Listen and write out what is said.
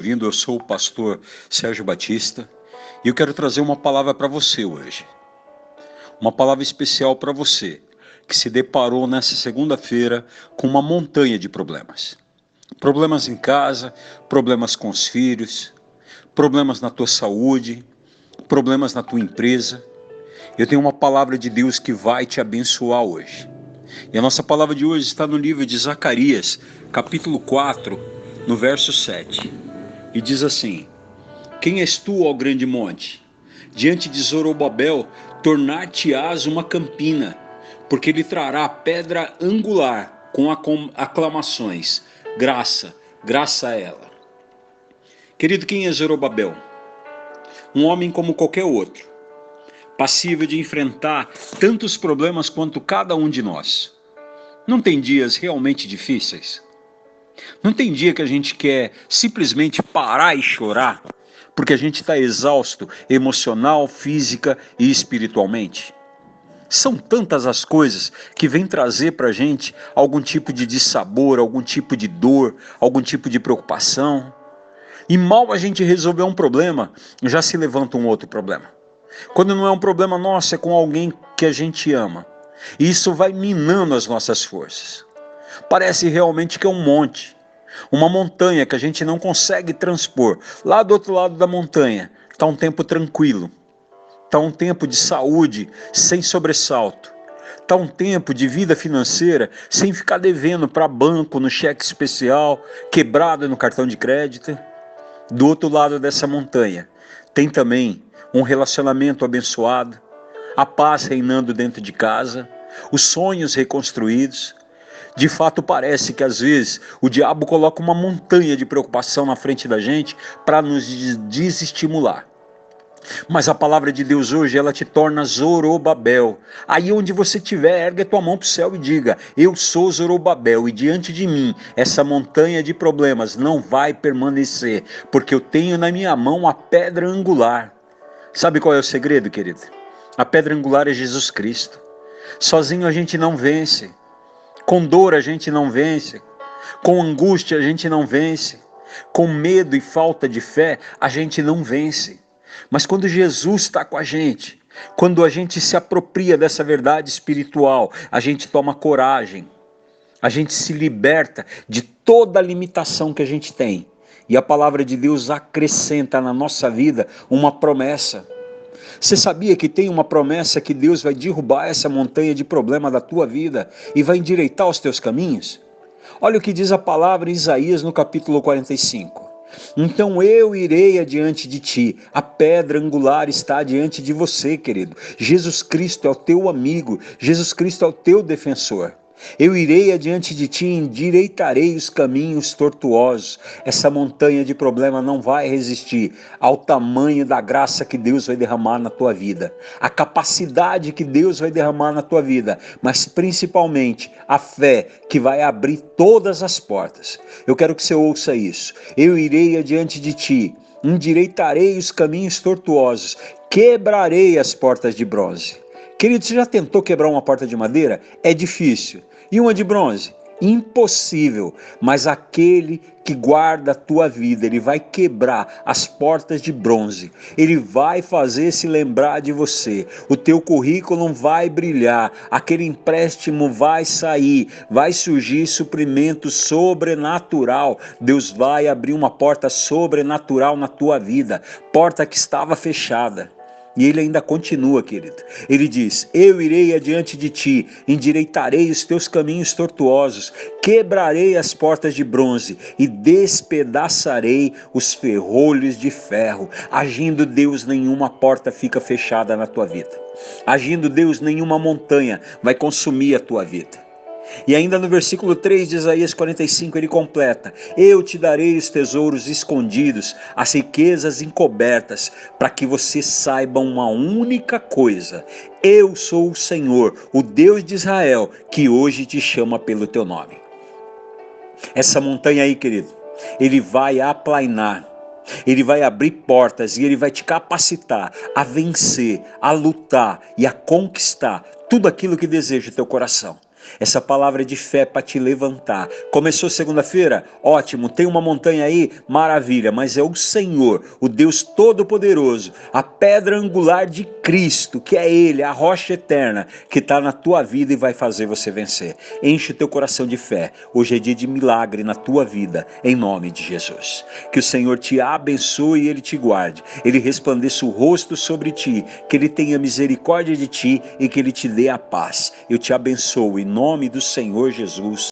Vindo, eu sou o pastor Sérgio Batista e eu quero trazer uma palavra para você hoje. Uma palavra especial para você que se deparou nessa segunda-feira com uma montanha de problemas. Problemas em casa, problemas com os filhos, problemas na tua saúde, problemas na tua empresa. Eu tenho uma palavra de Deus que vai te abençoar hoje. E a nossa palavra de hoje está no livro de Zacarias, capítulo 4, no verso 7 e diz assim: Quem és tu, ó grande monte? Diante de Zorobabel, tornar-te-ás uma campina, porque ele trará pedra angular com aclamações. Graça, graça a ela. Querido, quem é Zorobabel? Um homem como qualquer outro, passível de enfrentar tantos problemas quanto cada um de nós. Não tem dias realmente difíceis? Não tem dia que a gente quer simplesmente parar e chorar porque a gente está exausto emocional, física e espiritualmente? São tantas as coisas que vêm trazer para a gente algum tipo de dissabor, algum tipo de dor, algum tipo de preocupação. E mal a gente resolver um problema, já se levanta um outro problema. Quando não é um problema nosso, é com alguém que a gente ama. E isso vai minando as nossas forças. Parece realmente que é um monte, uma montanha que a gente não consegue transpor. Lá do outro lado da montanha está um tempo tranquilo, está um tempo de saúde sem sobressalto, está um tempo de vida financeira sem ficar devendo para banco no cheque especial, quebrado no cartão de crédito. Do outro lado dessa montanha tem também um relacionamento abençoado, a paz reinando dentro de casa, os sonhos reconstruídos de fato, parece que às vezes o diabo coloca uma montanha de preocupação na frente da gente para nos desestimular. Mas a palavra de Deus hoje, ela te torna Zorobabel. Aí onde você estiver, ergue a tua mão para o céu e diga: Eu sou Zorobabel, e diante de mim essa montanha de problemas não vai permanecer, porque eu tenho na minha mão a pedra angular. Sabe qual é o segredo, querido? A pedra angular é Jesus Cristo. Sozinho a gente não vence. Com dor a gente não vence, com angústia a gente não vence, com medo e falta de fé a gente não vence. Mas quando Jesus está com a gente, quando a gente se apropria dessa verdade espiritual, a gente toma coragem, a gente se liberta de toda a limitação que a gente tem. E a palavra de Deus acrescenta na nossa vida uma promessa. Você sabia que tem uma promessa que Deus vai derrubar essa montanha de problema da tua vida e vai endireitar os teus caminhos? Olha o que diz a palavra em Isaías no capítulo 45. Então eu irei adiante de ti, a pedra angular está diante de você, querido. Jesus Cristo é o teu amigo, Jesus Cristo é o teu defensor. Eu irei adiante de ti, endireitarei os caminhos tortuosos. Essa montanha de problema não vai resistir ao tamanho da graça que Deus vai derramar na tua vida, a capacidade que Deus vai derramar na tua vida, mas principalmente a fé que vai abrir todas as portas. Eu quero que você ouça isso. Eu irei adiante de ti, endireitarei os caminhos tortuosos, quebrarei as portas de bronze. Querido, você já tentou quebrar uma porta de madeira? É difícil. E uma de bronze? Impossível. Mas aquele que guarda a tua vida, ele vai quebrar as portas de bronze. Ele vai fazer se lembrar de você. O teu currículo vai brilhar. Aquele empréstimo vai sair. Vai surgir suprimento sobrenatural. Deus vai abrir uma porta sobrenatural na tua vida. Porta que estava fechada. E ele ainda continua, querido. Ele diz: Eu irei adiante de ti, endireitarei os teus caminhos tortuosos, quebrarei as portas de bronze e despedaçarei os ferrolhos de ferro. Agindo Deus, nenhuma porta fica fechada na tua vida. Agindo Deus, nenhuma montanha vai consumir a tua vida. E ainda no versículo 3 de Isaías 45 ele completa: Eu te darei os tesouros escondidos, as riquezas encobertas, para que você saiba uma única coisa: Eu sou o Senhor, o Deus de Israel, que hoje te chama pelo teu nome. Essa montanha aí, querido, ele vai aplainar. Ele vai abrir portas e ele vai te capacitar a vencer, a lutar e a conquistar tudo aquilo que deseja o teu coração. Essa palavra de fé para te levantar. Começou segunda-feira? Ótimo. Tem uma montanha aí? Maravilha. Mas é o Senhor, o Deus Todo-Poderoso, a pedra angular de Cristo, que é Ele, a rocha eterna, que está na tua vida e vai fazer você vencer. Enche o teu coração de fé. Hoje é dia de milagre na tua vida, em nome de Jesus. Que o Senhor te abençoe e Ele te guarde. Ele resplandeça o rosto sobre ti, que Ele tenha misericórdia de ti e que Ele te dê a paz. Eu te abençoo em nome do Senhor Jesus.